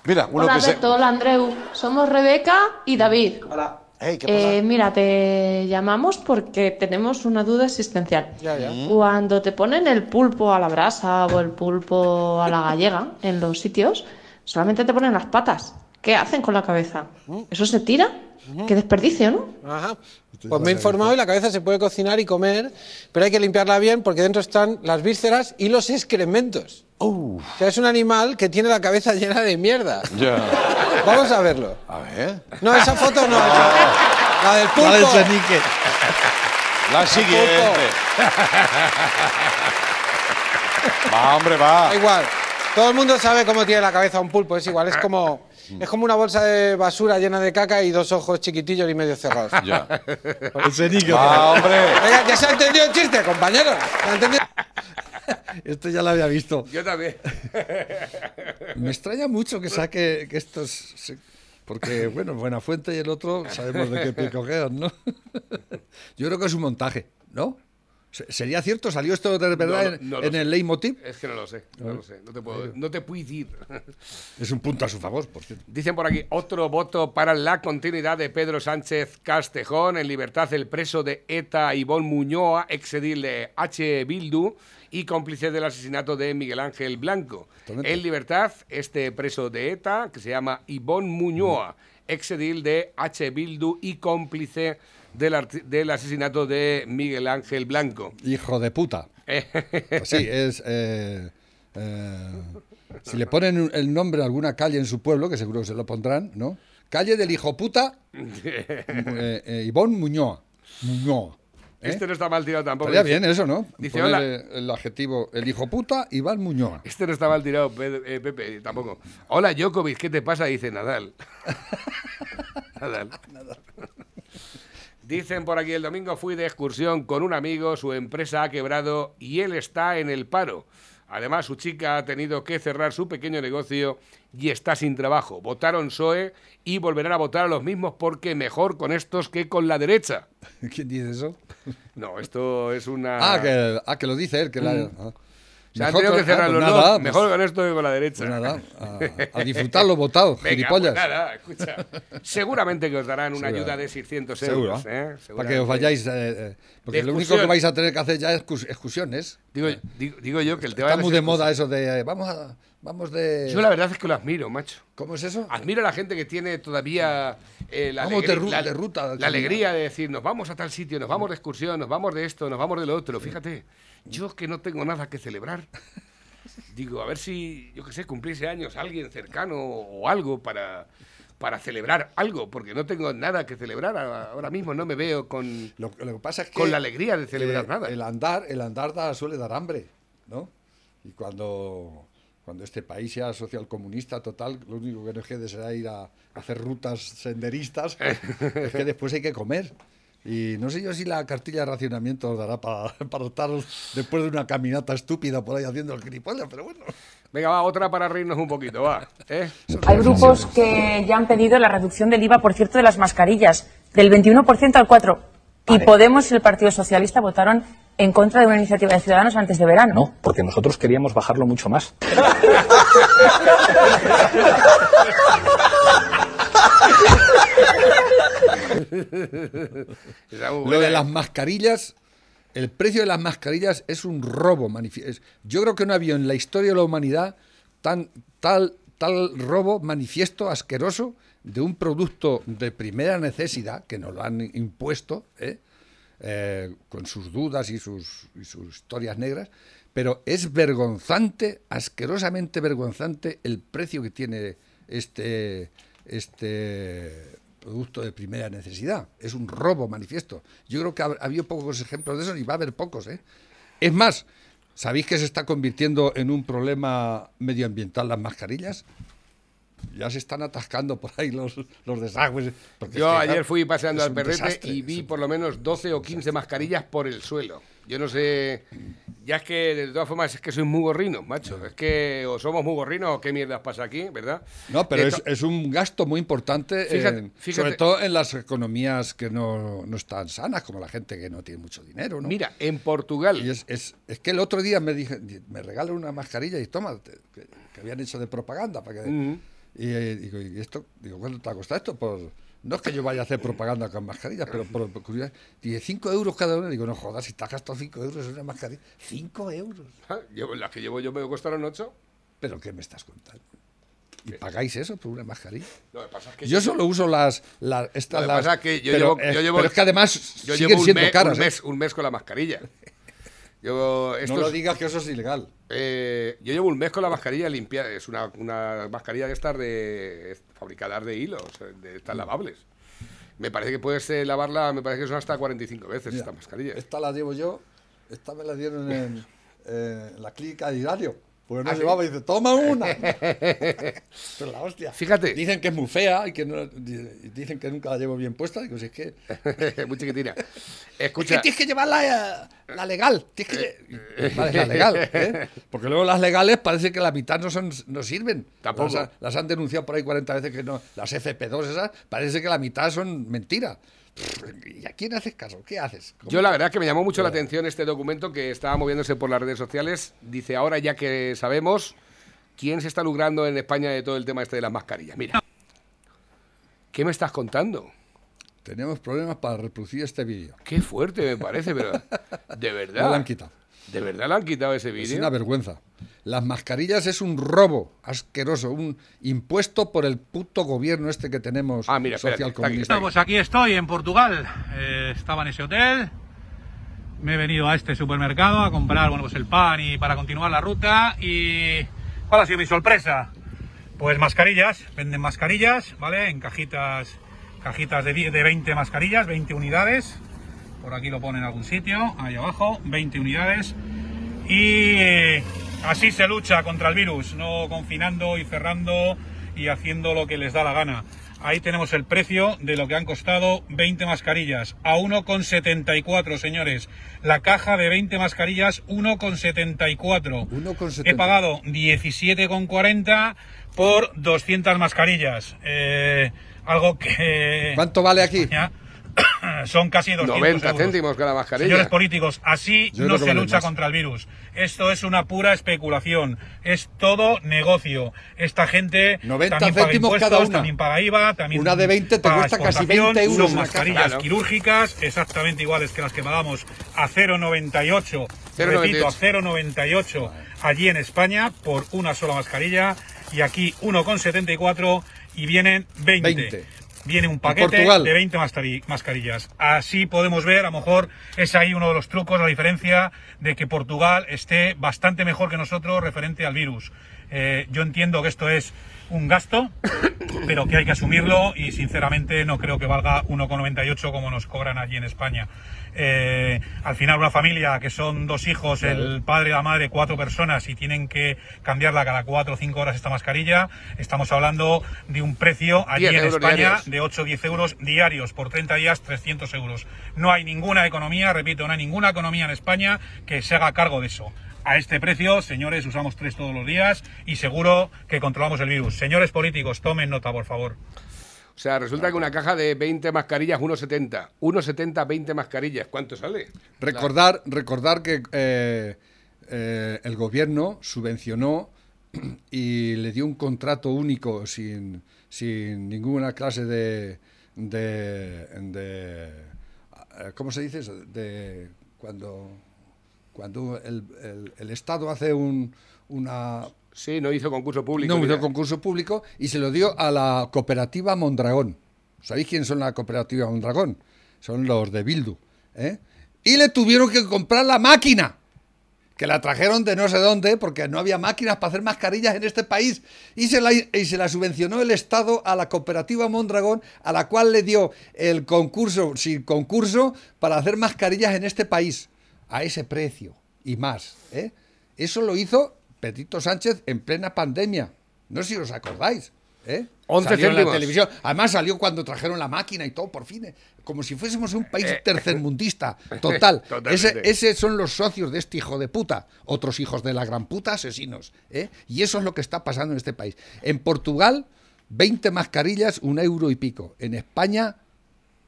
Mira, uno Hola que se... Alberto, hola Andreu. Somos Rebeca y David. Hola. Hey, ¿qué pasa? Eh, mira, te llamamos porque tenemos una duda existencial. Ya, ya. Cuando te ponen el pulpo a la brasa o el pulpo a la gallega en los sitios, solamente te ponen las patas. ¿Qué hacen con la cabeza? ¿Eso se tira? Qué desperdicio, ¿no? Ajá. Pues me he informado y la cabeza se puede cocinar y comer, pero hay que limpiarla bien porque dentro están las vísceras y los excrementos. O sea, es un animal que tiene la cabeza llena de mierda. Ya. Vamos a verlo. A ver. No, esa foto no. esa- La del pulpo. La del chenique. La siguiente. Va, hombre, va. Da igual. Todo el mundo sabe cómo tiene la cabeza un pulpo, es igual, es como, es como una bolsa de basura llena de caca y dos ojos chiquitillos y medio cerrados. Ya. El chenique. Va, hombre. Venga, ya se ha entendido el chiste, compañeros. ¿Se ha entendido? Esto ya lo había visto. Yo también. Me extraña mucho que saque que estos... Porque, bueno, Buenafuente y el otro sabemos de qué pie ¿no? Yo creo que es un montaje, ¿no? Se- ¿Sería cierto? ¿Salió esto de verdad No, no, en, no en el leitmotiv? Es que no lo sé, no lo sé. No te puedo, no te puedo decir. Es un punto a su favor, por cierto. Dicen por aquí, otro voto para la continuidad de Pedro Sánchez Castejón. En libertad, el preso de ETA, Ivón Muñoa, exedil de H. Bildu y cómplice del asesinato de Miguel Ángel Blanco. En libertad, este preso de ETA, que se llama Ivón Muñoa, exedil de H. Bildu y cómplice del, del asesinato de Miguel Ángel Blanco. Hijo de puta. Pues sí, es. eh, eh, si le ponen el nombre a alguna calle en su pueblo, que seguro que se lo pondrán, ¿no? Calle del hijo puta eh, eh, Ivón Muñoa. Muñoa. ¿eh? Este no está mal tirado tampoco. Estaría bien eso, ¿no? Dice, Poner, hola. eh, el adjetivo el hijo puta Iván Muñoa. Este no está mal tirado, Pe- eh, Pepe, tampoco. Hola, Djokovic, ¿qué te pasa? Dice Nadal. Nadal. Dicen por aquí, el domingo fui de excursión con un amigo, su empresa ha quebrado y él está en el paro. Además, su chica ha tenido que cerrar su pequeño negocio y está sin trabajo. Votaron PSOE y volverán a votar a los mismos porque mejor con estos que con la derecha. ¿Quién dice eso? No, esto es una... Ah, que, ah, que lo dice él. Que la, Mm. ah. Se han Mejor tenido que con- cerrar ah, los pues dos. nada, pues- mejor con esto que con la derecha. pues nada, a, a disfrutar lo votado, Venga, gilipollas. pues nada, escucha. Seguramente que os darán una ayuda de 600 Seguro. euros. ¿eh? Para que os vayáis. eh, eh, porque De lo único que vais a tener que hacer ya es excursiones. Digo, digo, digo yo que el tema Está de muy de moda eso de. eh, vamos a. Vamos de. Yo la verdad es que lo admiro, macho. ¿Cómo es eso? Admiro a la gente que tiene todavía eh, la, Vamos de alegría, ru- la- de ruta, la alegría de decir, nos vamos a tal sitio, nos vamos de excursión, nos vamos de esto, nos vamos de lo otro. Fíjate, yo que no tengo nada que celebrar. Digo, a ver si, yo qué sé, cumpliese años alguien cercano o algo para, para celebrar algo, porque no tengo nada que celebrar a- ahora mismo, no me veo con, Lo, lo que pasa es que. con la alegría de celebrar eh, nada. El andar, el andar da- suele dar hambre, ¿no? Y cuando, cuando este país sea socialcomunista total, lo único que nos quede será ir a, hacer rutas senderistas, es que después hay que comer. Y no sé yo si la cartilla de racionamiento os dará para, para estar después de una caminata estúpida por ahí haciendo el gilipollas, pero bueno. Venga, va, otra para reírnos un poquito, va. ¿eh? Hay grupos que ya han pedido la reducción del IVA, por cierto, de las mascarillas, del 21% al 4%. Y Podemos y el Partido Socialista votaron en contra de una iniciativa de Ciudadanos antes de verano. No, porque nosotros queríamos bajarlo mucho más. Lo de ¿eh? las mascarillas, el precio de las mascarillas es un robo. es- Yo creo que no había en la historia de la humanidad tan, tal, tal robo manifiesto, asqueroso, de un producto de primera necesidad, que nos lo han impuesto, ¿eh? Eh, con sus dudas y sus, y sus historias negras, pero es vergonzante, asquerosamente vergonzante el precio que tiene este, este producto de primera necesidad. Es un robo manifiesto. Yo creo que ha, ha habido pocos ejemplos de eso y va a haber pocos. ¿eh? Es más, ¿sabéis que se está convirtiendo en un problema medioambiental las mascarillas? Ya se están atascando por ahí los, los desagües. Yo ayer fui paseando al perrete desastre, y vi un- por lo menos 12 o 15 mascarillas por el suelo. Yo no sé. Ya es que de todas formas es que sois muy gorrinos, macho. Es que o somos muy gorrinos o qué mierdas pasa aquí, ¿verdad? No, pero es, es un gasto muy importante, Fíjate- en- fíjate. sobre todo en las economías que no, no están sanas, como la gente que no tiene mucho dinero. ¿no? Mira, en Portugal. Y es, es, es que el otro día me dije, me regalan una mascarilla y toma, que, que habían hecho de propaganda. Para que. Y eh, digo, ¿y esto? Digo, ¿cuánto te ha costado esto? Pues no es que yo vaya a hacer propaganda con mascarillas, pero por, por curiosidad. Dice, 5 euros cada una. Digo, no jodas, si te has gastado 5 euros en una mascarilla. 5 euros. Ah, las que llevo yo me costaron 8. ¿Pero qué me estás contando? ¿Y pagáis eso por una mascarilla? Lo que pasa es que Yo solo uso las, las estas Lo que las- pasa es que yo pero, llevo, yo llevo- pero es que además yo siguen llevo un siendo mes, caras. un ¿eh? mes, un mes con la mascarilla. Yo, No lo digas que eso es ilegal. Eh, yo llevo un mes con la mascarilla limpia. Es una, una mascarilla de estas de fabricadas de hilos, de estas lavables. Me parece que puedes eh, lavarla, me parece que son hasta 45 veces Mira, esta mascarilla. Esta la llevo yo, esta me la dieron en, eh, en la clínica de Hilario. Pues no ¿Ah, llevaba y dice, toma una. Pero la hostia. Fíjate. Dicen que es muy fea y que no, di- dicen que nunca la llevo bien puesta. Digo, si es que. Muy chiquitina. Es Escucha. que tienes que llevarla eh, la legal. Tienes que lle- Vale, la legal. ¿eh? Porque luego las legales parece que la mitad no son no sirven. Tampoco. Las han denunciado por ahí 40 veces que no. Las FP2 esas, parece que la mitad son mentira. ¿Y a quién haces caso? ¿Qué haces? ¿Cómo Yo la verdad que me llamó mucho la atención este documento que estaba moviéndose por las redes sociales. Dice, ahora ya que sabemos quién se está lucrando en España de todo el tema este de las mascarillas. Mira. ¿Qué me estás contando? Tenemos problemas para reproducir este vídeo. Qué fuerte me parece, pero de verdad. No lo han quitado. ¿De verdad le han quitado ese Es vídeo? una vergüenza. Las mascarillas es un robo asqueroso, un impuesto por el puto gobierno este que tenemos Ah, mira, espérate, social aquí, comunista. Pues aquí estoy en Portugal. Eh, estaba en ese hotel. Me he venido a este supermercado a comprar bueno, pues el pan y para continuar la ruta. ¿Y cuál ha sido mi sorpresa? Pues mascarillas. Venden mascarillas, ¿vale? En cajitas, cajitas de, die- de 20 mascarillas, 20 unidades. Por aquí lo pone en algún sitio, ahí abajo, 20 unidades. Y eh, así se lucha contra el virus, no confinando y cerrando y haciendo lo que les da la gana. Ahí tenemos el precio de lo que han costado 20 mascarillas, a 1,74 señores. La caja de 20 mascarillas, 1,74. 1,74. He pagado 17,40 por 200 mascarillas. Eh, algo que... ¿Cuánto vale aquí? Son casi 200 90 euros. céntimos cada mascarilla. Señores políticos, así Yo no se lucha contra el virus. Esto es una pura especulación. Es todo negocio. Esta gente 90 también paga céntimos impuestos, cada una. también paga IVA, también Una de 20 te paga cuesta casi exportación. 20 euros Son mascarillas. Claro. quirúrgicas, exactamente iguales que las que pagamos a 0,98. 0,98. Repito, a 0,98 allí en España por una sola mascarilla y aquí 1,74 y vienen 20. 20. Viene un paquete de 20 mascari- mascarillas. Así podemos ver, a lo mejor es ahí uno de los trucos, la diferencia de que Portugal esté bastante mejor que nosotros referente al virus. Eh, yo entiendo que esto es un gasto, pero que hay que asumirlo y sinceramente no creo que valga 1,98 como nos cobran allí en España. Eh, al final una familia que son dos hijos, el padre y la madre, cuatro personas y tienen que cambiarla cada cuatro o cinco horas esta mascarilla, estamos hablando de un precio allí 10 en España diarios. de 8 o 10 euros diarios por 30 días, 300 euros. No hay ninguna economía, repito, no hay ninguna economía en España que se haga cargo de eso. A este precio, señores, usamos tres todos los días y seguro que controlamos el virus. Señores políticos, tomen nota, por favor. O sea, resulta que una caja de 20 mascarillas, 1,70. 1,70, 20 mascarillas. ¿Cuánto sale? Recordar, recordar que eh, eh, el gobierno subvencionó y le dio un contrato único sin, sin ninguna clase de, de, de- eh, ¿cómo se dice eso? De cuando cuando el, el- el Estado hace un, una Sí, no hizo concurso público. no hizo concurso público y se lo dio a la cooperativa Mondragón. ¿Sabéis quién son la cooperativa Mondragón? Son los de Bildu. ¿eh? Y le tuvieron que comprar la máquina, que la trajeron de no sé dónde, porque no había máquinas para hacer mascarillas en este país. Y se la, y se la subvencionó el Estado a la cooperativa Mondragón, a la cual le dio el concurso, sin concurso, para hacer mascarillas en este país, a ese precio y más. ¿eh? Eso lo hizo Pedrito Sánchez en plena pandemia. No sé si os acordáis. ¿eh? 11 Salió en la televisión. Además salió cuando trajeron la máquina y todo, por fin. ¿eh? Como si fuésemos un país tercermundista. Total. Totalmente. Ese, ese son los socios de este hijo de puta. Otros hijos de la gran puta, asesinos. ¿eh? Y eso es lo que está pasando en este país. En Portugal, 20 mascarillas, un euro y pico. En España,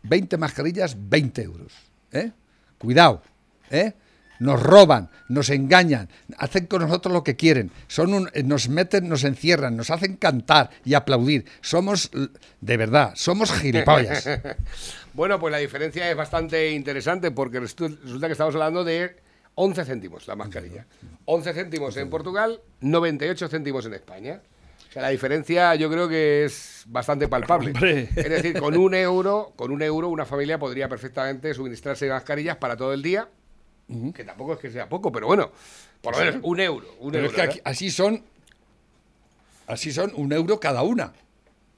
20 mascarillas, 20 euros. ¿eh? Cuidado. ¿Eh? Nos roban, nos engañan, hacen con nosotros lo que quieren, son un- eh, nos meten, nos encierran, nos hacen cantar y aplaudir. Somos, de verdad, somos gilipollas. bueno, pues la diferencia es bastante interesante porque resulta que estamos hablando de 11 céntimos la mascarilla. 11 céntimos en Portugal, 98 céntimos en España. O sea, la diferencia yo creo que es bastante palpable. Hombre. Es decir, con un euro, con un euro una familia podría perfectamente suministrarse mascarillas para todo el día, que tampoco es que sea poco, pero bueno, por lo menos un euro. Un Pero euro es que ¿verdad? aquí- así son, así son un euro cada una.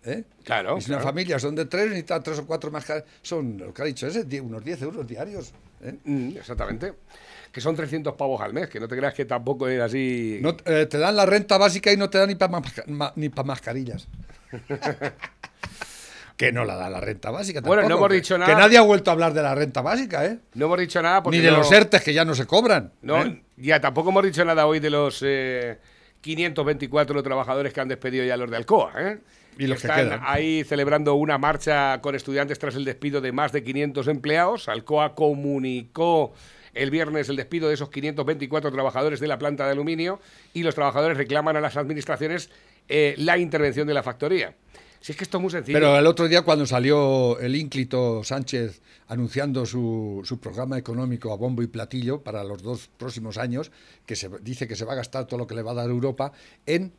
¿eh? Claro, Y si una claro. familia son de tres, necesitan tres o cuatro mascarillas. Son, lo que ha dicho ese, unos 10 euros diarios. ¿eh? Mm, exactamente. Que son 300 pavos al mes, que no te creas que tampoco es así. No, eh, te dan la renta básica y no te dan ni para ni pa mascarillas. que no la da la renta básica. Bueno, no tampoco, hemos que- dicho Que nada. nadie ha vuelto a hablar de la renta básica, ¿eh? No hemos dicho nada porque Ni de no- los ERTES que ya no se cobran. No, ¿eh? ya tampoco hemos dicho nada hoy de los eh, 524 trabajadores que han despedido ya los de Alcoa, ¿eh? Y los que están quedan. ahí celebrando una marcha con estudiantes tras el despido de más de 500 empleados. Alcoa comunicó el viernes el despido de esos 524 trabajadores de la planta de aluminio y los trabajadores reclaman a las administraciones eh, la intervención de la factoría. Si es que esto es muy sencillo. Pero el otro día cuando salió el ínclito Sánchez anunciando su, su programa económico a bombo y platillo para los dos próximos años, que se dice que se va a gastar todo lo que le va a dar Europa en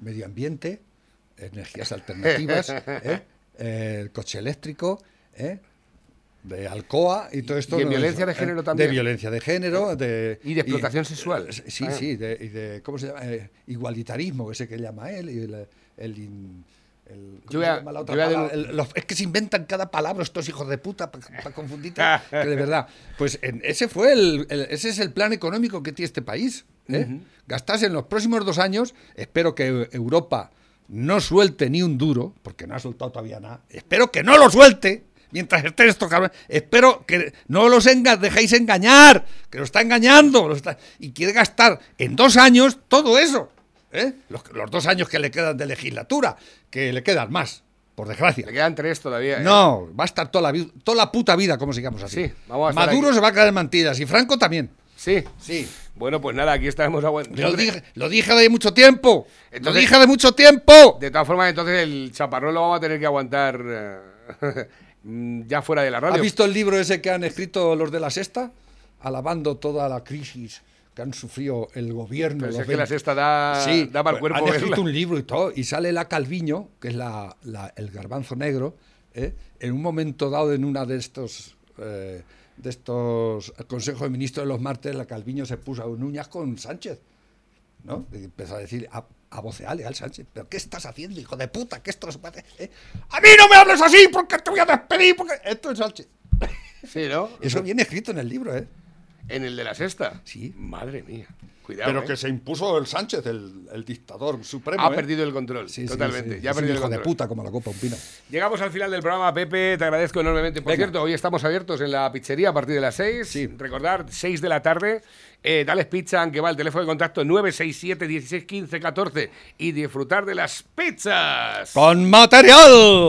medio ambiente, energías alternativas, ¿eh? Eh, el coche eléctrico, ¿eh? de Alcoa y todo esto. Y en ¿no? violencia de Eh, género también. De violencia de género. De, Y de explotación sexual. Sí, Ah. sí, de, y de, ¿cómo se llama? Eh, igualitarismo, ese que llama él, y el, el in- el- ¿cómo Yo voy se a- llama la otra yo voy a palabra? denu- El- los- es que se inventan cada palabra estos hijos de puta para confundirte, que de verdad. Pues en- ese fue el, el- ese es el plan económico que tiene este país. ¿eh? Gastarse en los próximos dos años, espero que Europa no suelte ni un duro, porque no ha soltado todavía nada. Espero que no lo suelte. Mientras estén estos cabrones, espero que no los enga- dejéis engañar, que lo está engañando, lo está- y quiere gastar en dos años todo eso. ¿Eh? Los, los dos años que le quedan de legislatura, que le quedan más, por desgracia. Le quedan tres todavía. ¿eh? No, va a estar toda la, toda la puta vida como sigamos así. Sí, vamos a Maduro se va a quedar en mantillas y Franco también. Sí. Sí. Bueno, pues nada, aquí estamos aguantando. Lo dije, lo dije de mucho tiempo. lo dije de mucho tiempo. De todas formas, entonces el chaparrón lo vamos a tener que aguantar eh, ya fuera de la radio. ¿Has visto el libro ese que han escrito los de la Sexta? Alabando toda la crisis que han sufrido el gobierno. Pero los es que la Sexta da- sí, da mal cuerpo Han escrito un libro y todo. Y sale la Calviño, que es la, la- el garbanzo negro, ¿eh? en un momento dado en una de estos... eh, de estos consejos de ministros de los martes, la Calviño se puso a uñas con Sánchez. ¿no? Y empezó a decir a, a vocearle al Sánchez, ¿pero qué estás haciendo, hijo de puta? Que esto no se puede hacer, ¿eh? ¡A mí no me hables así porque te voy a despedir! Porque... Esto es Sánchez. Sí, ¿no? Eso viene escrito en el libro, ¿eh? ¿En el de la sexta? Sí. Madre mía. Cuidado. Pero ¿eh? que se impuso el Sánchez, el, el dictador supremo. Ha ¿eh? perdido el control. Sí, sí, totalmente. sí. Ya ha Es un perdido el hijo de control. puta como la copa un pino. Llegamos al final del programa, Pepe, te agradezco enormemente. Por Venga. cierto, hoy estamos abiertos en la pizzería a partir de las 6. Recordar, 6 de la tarde. Eh, Dales Pizza, aunque va el teléfono de contacto 967 16 15 14 y disfrutar de las pizzas. ¡Con material!